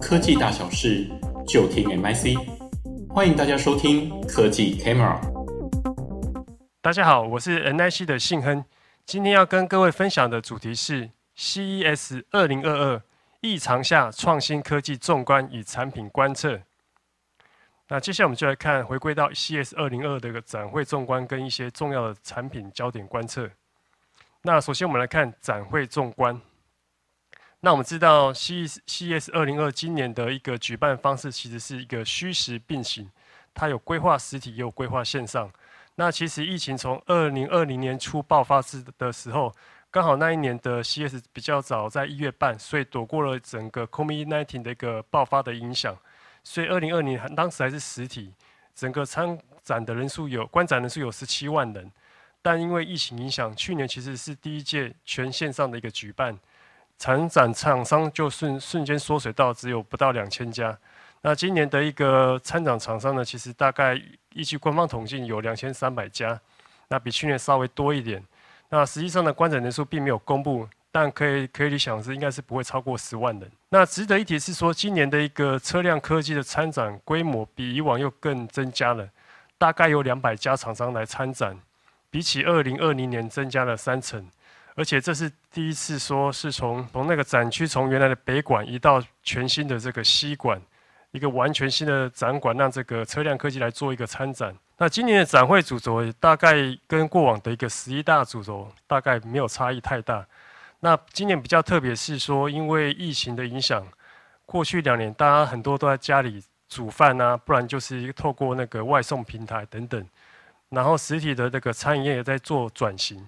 科技大小事，就听 MIC。欢迎大家收听科技 Camera。大家好，我是 NIC 的信亨，今天要跟各位分享的主题是 CES 二零二二异常下创新科技纵观与产品观测。那接下来我们就来看，回归到 CES 二零二二的一个展会纵观跟一些重要的产品焦点观测。那首先我们来看展会纵观。那我们知道 CES 二零二今年的一个举办方式其实是一个虚实并行，它有规划实体，也有规划线上。那其实疫情从二零二零年初爆发时的时候，刚好那一年的 C S 比较早在一月半，所以躲过了整个 COVID-19 的一个爆发的影响。所以二零二零当时还是实体，整个参展的人数有观展人数有十七万人，但因为疫情影响，去年其实是第一届全线上的一个举办，参展厂商就瞬瞬间缩水到只有不到两千家。那今年的一个参展厂商呢，其实大概依据官方统计有两千三百家，那比去年稍微多一点。那实际上的观展人数并没有公布。但可以可以理想是应该是不会超过十万人。那值得一提是说，今年的一个车辆科技的参展规模比以往又更增加了，大概有两百家厂商来参展，比起二零二零年增加了三成。而且这是第一次说是从从那个展区从原来的北馆移到全新的这个西馆，一个完全新的展馆，让这个车辆科技来做一个参展。那今年的展会主轴大概跟过往的一个十一大主轴大概没有差异太大。那今年比较特别是说，因为疫情的影响，过去两年大家很多都在家里煮饭啊，不然就是透过那个外送平台等等，然后实体的这个餐饮业也在做转型，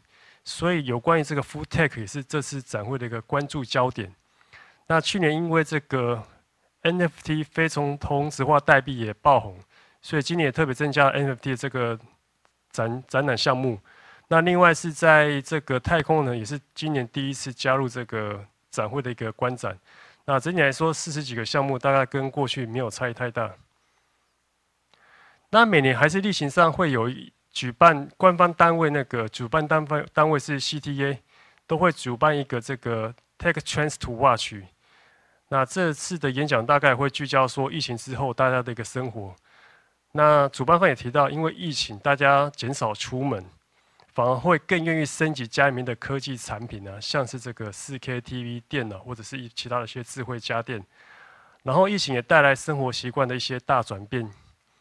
所以有关于这个 Food Tech 也是这次展会的一个关注焦点。那去年因为这个 NFT 非从同质化代币也爆红，所以今年也特别增加了 NFT 的这个展展览项目。那另外是在这个太空呢，也是今年第一次加入这个展会的一个观展。那整体来说，四十几个项目大概跟过去没有差异太大。那每年还是例行上会有举办官方单位那个主办单位单位是 CTA，都会主办一个这个 Tech Trends to Watch。那这次的演讲大概会聚焦说疫情之后大家的一个生活。那主办方也提到，因为疫情大家减少出门。反而会更愿意升级家里面的科技产品呢，像是这个 4K TV 电脑或者是其他的一些智慧家电。然后疫情也带来生活习惯的一些大转变，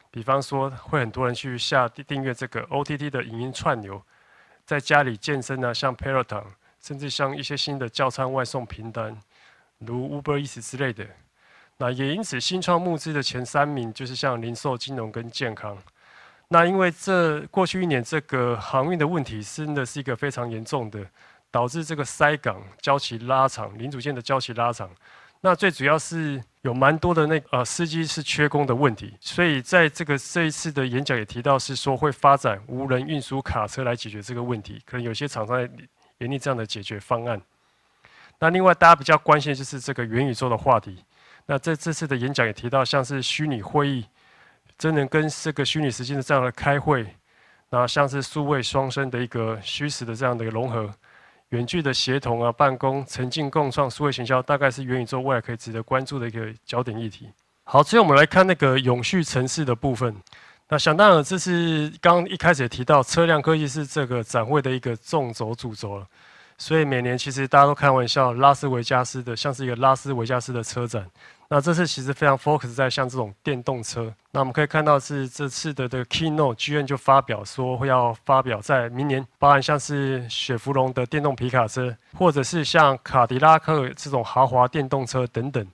比方说会很多人去下订阅这个 OTT 的影音串流，在家里健身呢，像 Peloton，甚至像一些新的叫餐外送平台，如 Uber Eats 之类的。那也因此新创募资的前三名就是像零售、金融跟健康。那因为这过去一年这个航运的问题真的是一个非常严重的，导致这个塞港、交期拉长、零组件的交期拉长。那最主要是有蛮多的那呃司机是缺工的问题，所以在这个这一次的演讲也提到是说会发展无人运输卡车来解决这个问题，可能有些厂商研拟这样的解决方案。那另外大家比较关心的就是这个元宇宙的话题。那在这次的演讲也提到像是虚拟会议。真人跟这个虚拟实境的这样的开会，那像是数位双生的一个虚实的这样的一个融合，远距的协同啊、办公、沉浸共创、数位行销，大概是元宇宙未来可以值得关注的一个焦点议题。好，最后我们来看那个永续城市的部分。那想当然，这是刚刚一开始也提到，车辆科技是这个展会的一个纵轴主轴了。所以每年其实大家都开玩笑，拉斯维加斯的像是一个拉斯维加斯的车展。那这次其实非常 focus 在像这种电动车。那我们可以看到是这次的这个 keynote，GM 就发表说会要发表在明年，包含像是雪佛龙的电动皮卡车，或者是像卡迪拉克这种豪华电动车等等。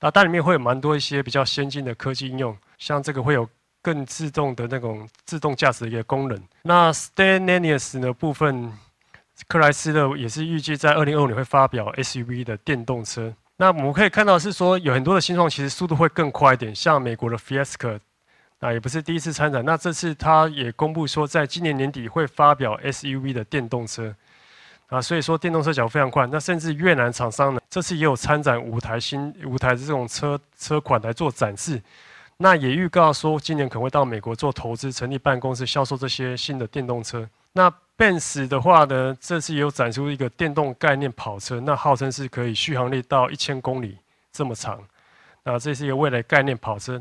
那它里面会有蛮多一些比较先进的科技应用，像这个会有更自动的那种自动驾驶的一个功能。那 Stellantis 的部分。克莱斯勒也是预计在二零二五年会发表 SUV 的电动车。那我们可以看到是说有很多的新创，其实速度会更快一点。像美国的 Fisker，那也不是第一次参展。那这次他也公布说，在今年年底会发表 SUV 的电动车。啊，所以说电动车脚非常快。那甚至越南厂商呢，这次也有参展五台新五台这种车车款来做展示。那也预告说，今年可能会到美国做投资，成立办公室，销售这些新的电动车。那 Benz 的话呢，这次有展出一个电动概念跑车，那号称是可以续航力到一千公里这么长。那这是一个未来概念跑车。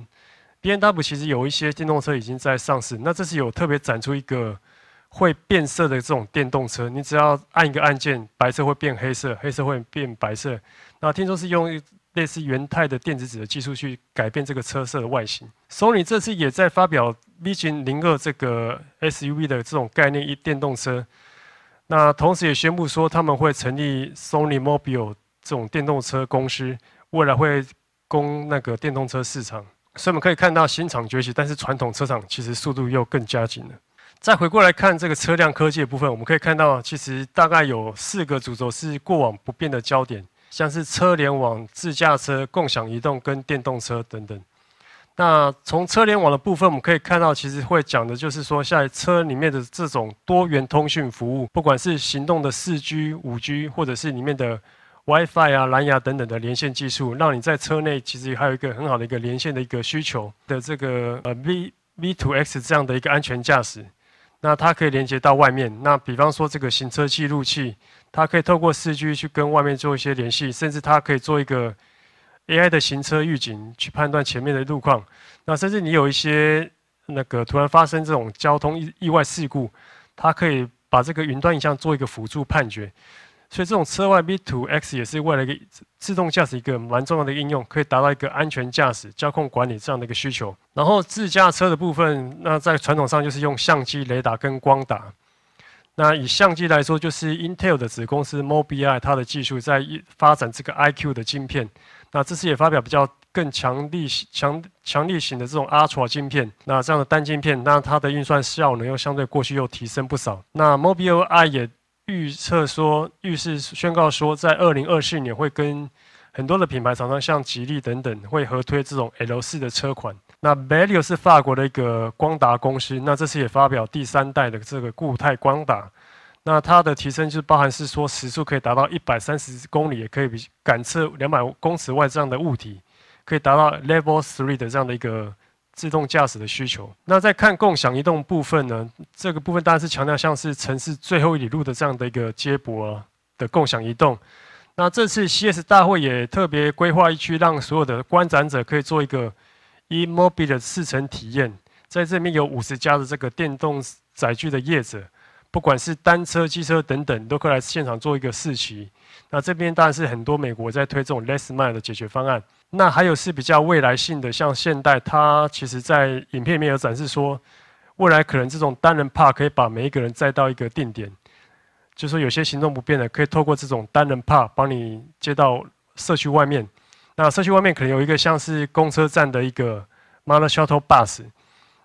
BMW 其实有一些电动车已经在上市，那这次有特别展出一个会变色的这种电动车，你只要按一个按键，白色会变黑色，黑色会变白色。那听说是用类似元太的电子纸的技术去改变这个车色的外形。Sony 这次也在发表 Vision 02这个 SUV 的这种概念一电动车，那同时也宣布说他们会成立 Sony Mobile 这种电动车公司，未来会攻那个电动车市场。所以我们可以看到新厂崛起，但是传统车厂其实速度又更加紧了。再回过来看这个车辆科技的部分，我们可以看到，其实大概有四个主轴是过往不变的焦点，像是车联网、自驾车、共享移动跟电动车等等。那从车联网的部分，我们可以看到，其实会讲的就是说，在车里面的这种多元通讯服务，不管是行动的四 G、五 G，或者是里面的。WiFi 啊、蓝牙等等的连线技术，让你在车内其实还有一个很好的一个连线的一个需求的这个呃 V V2X 这样的一个安全驾驶，那它可以连接到外面。那比方说这个行车记录器，它可以透过四 G 去跟外面做一些联系，甚至它可以做一个 AI 的行车预警，去判断前面的路况。那甚至你有一些那个突然发生这种交通意意外事故，它可以把这个云端影像做一个辅助判决。所以这种车外 V2X 也是为了一个自动驾驶一个蛮重要的应用，可以达到一个安全驾驶、交控管理这样的一个需求。然后自驾车的部分，那在传统上就是用相机、雷达跟光达。那以相机来说，就是 Intel 的子公司 Mobileye 它的技术在发展这个 iQ 的晶片。那这次也发表比较更强力、强强力型的这种 Ultra 晶片。那这样的单晶片，那它的运算效能又相对过去又提升不少。那 Mobileye 也预测说，预示宣告说，在二零二四年会跟很多的品牌厂商，像吉利等等，会合推这种 L 四的车款。那 Valeo 是法国的一个光达公司，那这次也发表第三代的这个固态光达。那它的提升就包含是说时速可以达到一百三十公里，也可以比感测两百公尺外这样的物体，可以达到 Level Three 的这样的一个。自动驾驶的需求。那在看共享移动部分呢？这个部分当然是强调像是城市最后一里路的这样的一个接驳的共享移动。那这次 CS 大会也特别规划一区，让所有的观展者可以做一个 e-mobile 的试乘体验。在这边有五十家的这个电动载具的业者，不管是单车、机车等等，都可以来现场做一个试骑。那这边当然是很多美国在推这种 less mile 的解决方案。那还有是比较未来性的，像现代，它其实在影片里面有展示说，未来可能这种单人 Park 可以把每一个人载到一个定点，就是说有些行动不便的，可以透过这种单人 Park 帮你接到社区外面。那社区外面可能有一个像是公车站的一个 Mother Shuttle Bus，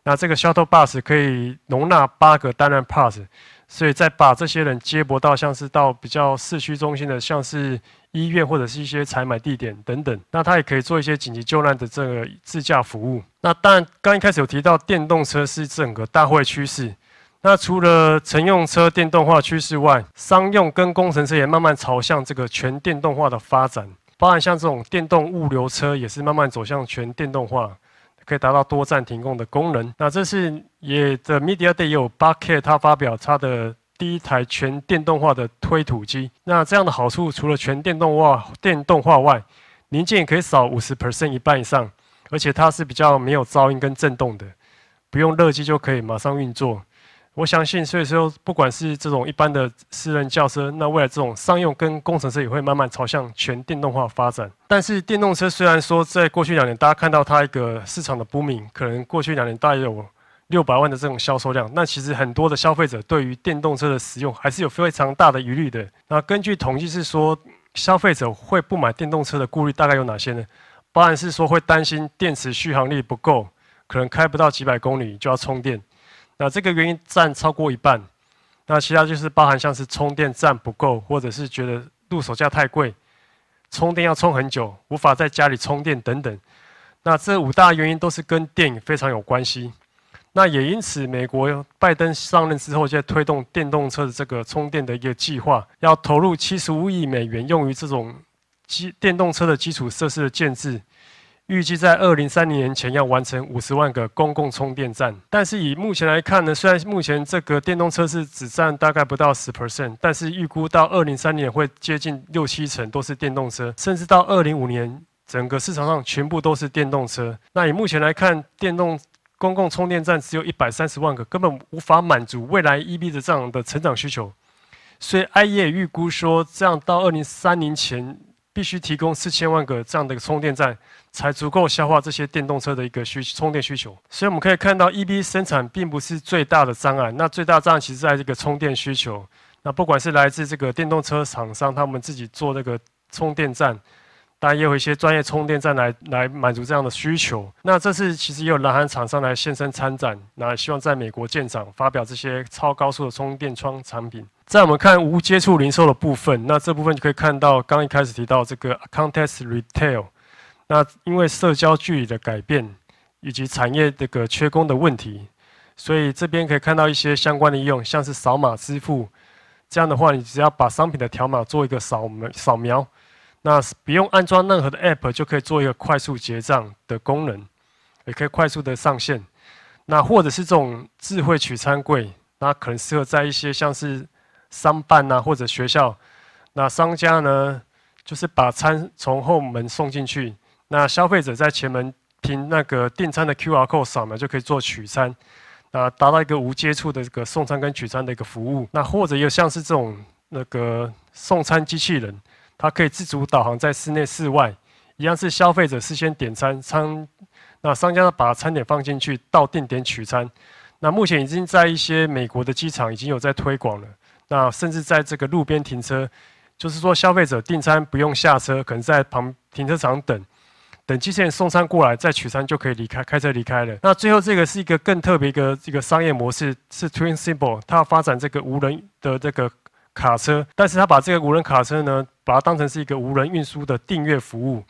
那这个 Shuttle Bus 可以容纳八个单人 Park，所以再把这些人接驳到像是到比较市区中心的，像是。医院或者是一些采买地点等等，那他也可以做一些紧急救难的这个自驾服务。那当然，刚一开始有提到电动车是整个大会趋势。那除了乘用车电动化趋势外，商用跟工程车也慢慢朝向这个全电动化的发展。包含像这种电动物流车也是慢慢走向全电动化，可以达到多站停供的功能。那这是也的 Media Day 也有八 K，他发表他的。第一台全电动化的推土机，那这样的好处除了全电动化、电动化外，零件也可以少五十 percent 一半以上，而且它是比较没有噪音跟震动的，不用热机就可以马上运作。我相信，所以说不管是这种一般的私人轿车，那未来这种商用跟工程车也会慢慢朝向全电动化发展。但是电动车虽然说在过去两年大家看到它一个市场的 booming，可能过去两年大约有。六百万的这种销售量，那其实很多的消费者对于电动车的使用还是有非常大的疑虑的。那根据统计是说，消费者会不买电动车的顾虑大概有哪些呢？包含是说会担心电池续航力不够，可能开不到几百公里就要充电，那这个原因占超过一半。那其他就是包含像是充电站不够，或者是觉得入手价太贵，充电要充很久，无法在家里充电等等。那这五大原因都是跟电影非常有关系。那也因此，美国拜登上任之后，就在推动电动车的这个充电的一个计划，要投入七十五亿美元用于这种基电动车的基础设施的建制，预计在二零三零年前要完成五十万个公共充电站。但是以目前来看呢，虽然目前这个电动车是只占大概不到十 percent，但是预估到二零三零年会接近六七成都是电动车，甚至到二零五年整个市场上全部都是电动车。那以目前来看，电动公共充电站只有一百三十万个，根本无法满足未来 EB 的这样的成长需求。所以 IE 预估说，这样到二零三零前，必须提供四千万个这样的充电站，才足够消化这些电动车的一个需充电需求。所以，我们可以看到，EV 生产并不是最大的障碍。那最大障碍其实在这个充电需求。那不管是来自这个电动车厂商，他们自己做那个充电站。当然也有一些专业充电站来来满足这样的需求。那这次其实也有南韩厂商来现身参展，那希望在美国建厂，发表这些超高速的充电桩产品。在我们看无接触零售的部分，那这部分就可以看到，刚一开始提到这个 Contest retail。那因为社交距离的改变以及产业这个缺工的问题，所以这边可以看到一些相关的应用，像是扫码支付。这样的话，你只要把商品的条码做一个扫描扫描。那不用安装任何的 App 就可以做一个快速结账的功能，也可以快速的上线。那或者是这种智慧取餐柜，那可能适合在一些像是商办啊或者学校。那商家呢，就是把餐从后门送进去，那消费者在前门凭那个订餐的 QR code 扫描就可以做取餐，那达到一个无接触的这个送餐跟取餐的一个服务。那或者又像是这种那个送餐机器人。它可以自主导航，在室内、室外一样是消费者事先点餐，餐那商家把餐点放进去，到定点取餐。那目前已经在一些美国的机场已经有在推广了。那甚至在这个路边停车，就是说消费者订餐不用下车，可能在旁停车场等，等机器人送餐过来再取餐就可以离开，开车离开了。那最后这个是一个更特别一个一个商业模式，是 Twinsimple，它发展这个无人的这个。卡车，但是他把这个无人卡车呢，把它当成是一个无人运输的订阅服务。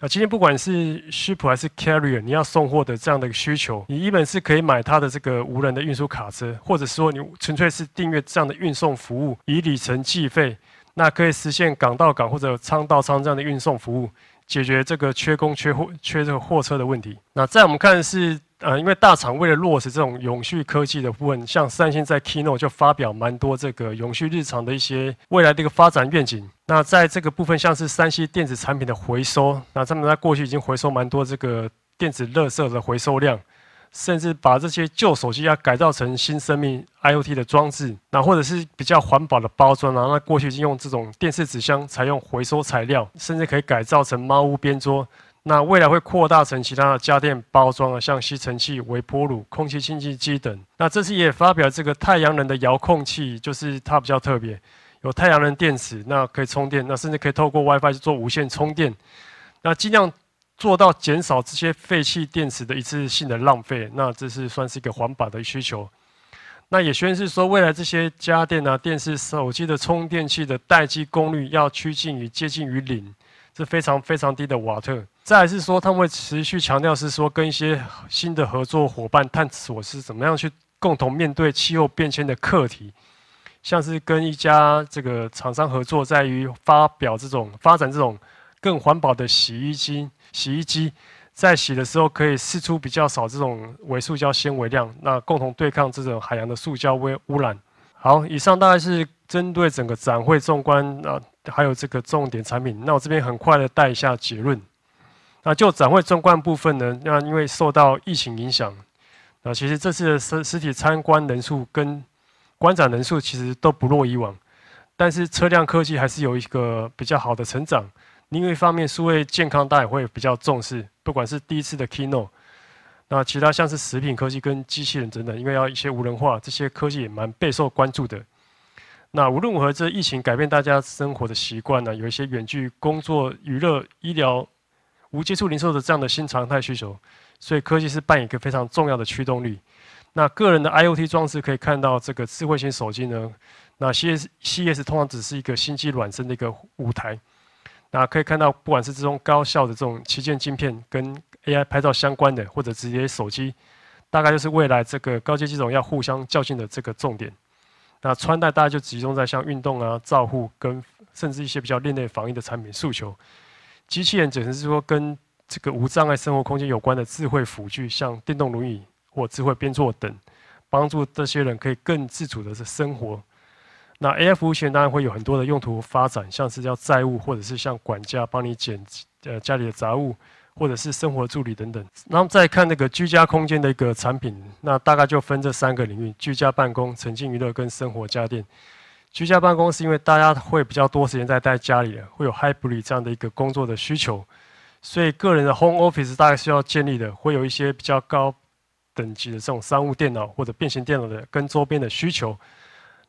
啊，今天不管是 ship 还是 carrier，你要送货的这样的需求，你一本是可以买它的这个无人的运输卡车，或者说你纯粹是订阅这样的运送服务，以里程计费，那可以实现港到港或者仓到仓这样的运送服务，解决这个缺工缺货缺这个货车的问题。那在我们看是。呃，因为大厂为了落实这种永续科技的部分，像三星在 Keynote 就发表蛮多这个永续日常的一些未来的一个发展愿景。那在这个部分，像是三星电子产品的回收，那他们在过去已经回收蛮多这个电子垃圾的回收量，甚至把这些旧手机要改造成新生命 IoT 的装置，那或者是比较环保的包装啊，那过去已经用这种电视纸箱采用回收材料，甚至可以改造成猫屋边桌。那未来会扩大成其他的家电包装啊，像吸尘器、微波炉、空气清净机等。那这次也发表这个太阳能的遥控器，就是它比较特别，有太阳能电池，那可以充电，那甚至可以透过 WiFi 去做无线充电，那尽量做到减少这些废弃电池的一次性的浪费。那这是算是一个环保的需求。那也宣示说，未来这些家电啊、电视、手机的充电器的待机功率要趋近于接近于零，是非常非常低的瓦特。再是说，他们会持续强调是说，跟一些新的合作伙伴探索是怎么样去共同面对气候变迁的课题，像是跟一家这个厂商合作，在于发表这种发展这种更环保的洗衣机，洗衣机在洗的时候可以释出比较少这种微塑胶纤维量，那共同对抗这种海洋的塑胶微污染。好，以上大概是针对整个展会纵观啊，还有这个重点产品。那我这边很快的带一下结论。那就展会纵观部分呢，那因为受到疫情影响，那其实这次的实实体参观人数跟观展人数其实都不落以往，但是车辆科技还是有一个比较好的成长。另一方面，数位健康大家也会比较重视，不管是第一次的 Keynote，那其他像是食品科技跟机器人等等，因为要一些无人化，这些科技也蛮备受关注的。那无论如何，这疫情改变大家生活的习惯呢，有一些远距工作、娱乐、医疗。无接触零售的这样的新常态需求，所以科技是扮演一个非常重要的驱动力。那个人的 IoT 装置可以看到，这个智慧型手机呢，那 CES 通常只是一个新机卵生的一个舞台。那可以看到，不管是这种高效的这种旗舰晶片，跟 AI 拍照相关的，或者直接手机，大概就是未来这个高阶机种要互相较劲的这个重点。那穿戴大家就集中在像运动啊、照护跟甚至一些比较另类防疫的产品诉求。机器人只能是说跟这个无障碍生活空间有关的智慧辅具，像电动轮椅或智慧边座等，帮助这些人可以更自主的是生活。那 AI 服务器当然会有很多的用途发展，像是要载物或者是像管家帮你捡呃家里的杂物，或者是生活助理等等。然后再看那个居家空间的一个产品，那大概就分这三个领域：居家办公、沉浸娱乐跟生活家电。居家办公是因为大家会比较多时间在待家里的，会有 hybrid 这样的一个工作的需求，所以个人的 home office 大概是要建立的，会有一些比较高等级的这种商务电脑或者变形电脑的跟周边的需求。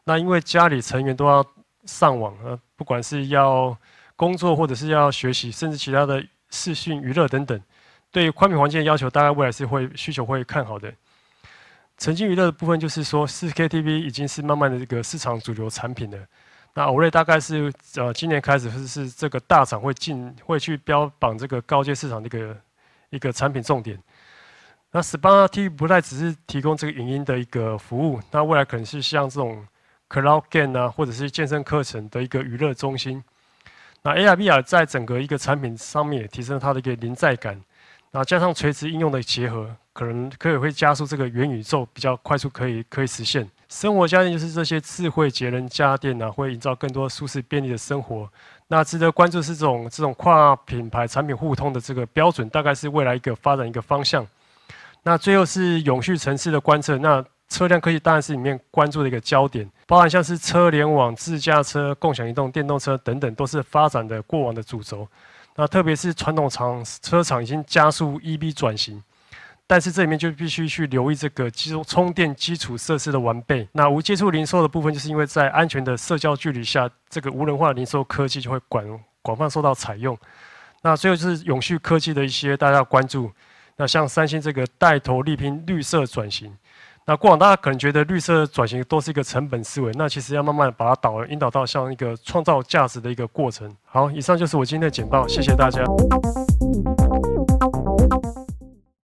那因为家里成员都要上网，呃，不管是要工作或者是要学习，甚至其他的视讯娱乐等等，对于宽频环境的要求，大概未来是会需求会看好的。沉浸娱乐的部分就是说，4K TV 已经是慢慢的这个市场主流产品了。那 o l 大概是呃今年开始是是这个大厂会进会去标榜这个高阶市场的一个一个产品重点。那 SPA T 不再只是提供这个影音的一个服务，那未来可能是像这种 Cloud Game 啊，或者是健身课程的一个娱乐中心。那 AR VR 在整个一个产品上面也提升了它的一个临在感，然后加上垂直应用的结合。可能可以会加速这个元宇宙比较快速可以可以实现。生活家电就是这些智慧节能家电啊，会营造更多舒适便利的生活。那值得关注是这种这种跨品牌产品互通的这个标准，大概是未来一个发展一个方向。那最后是永续城市的观测。那车辆科技当然是里面关注的一个焦点，包含像是车联网、自驾车、共享移动、电动车等等，都是发展的过往的主轴。那特别是传统厂车厂已经加速 EV 转型。但是这里面就必须去留意这个基充电基础设施的完备。那无接触零售的部分，就是因为在安全的社交距离下，这个无人化零售科技就会广广泛受到采用。那最后就是永续科技的一些大家要关注。那像三星这个带头力拼绿色转型。那过往大家可能觉得绿色转型都是一个成本思维，那其实要慢慢把它导引导到像一个创造价值的一个过程。好，以上就是我今天的简报，谢谢大家。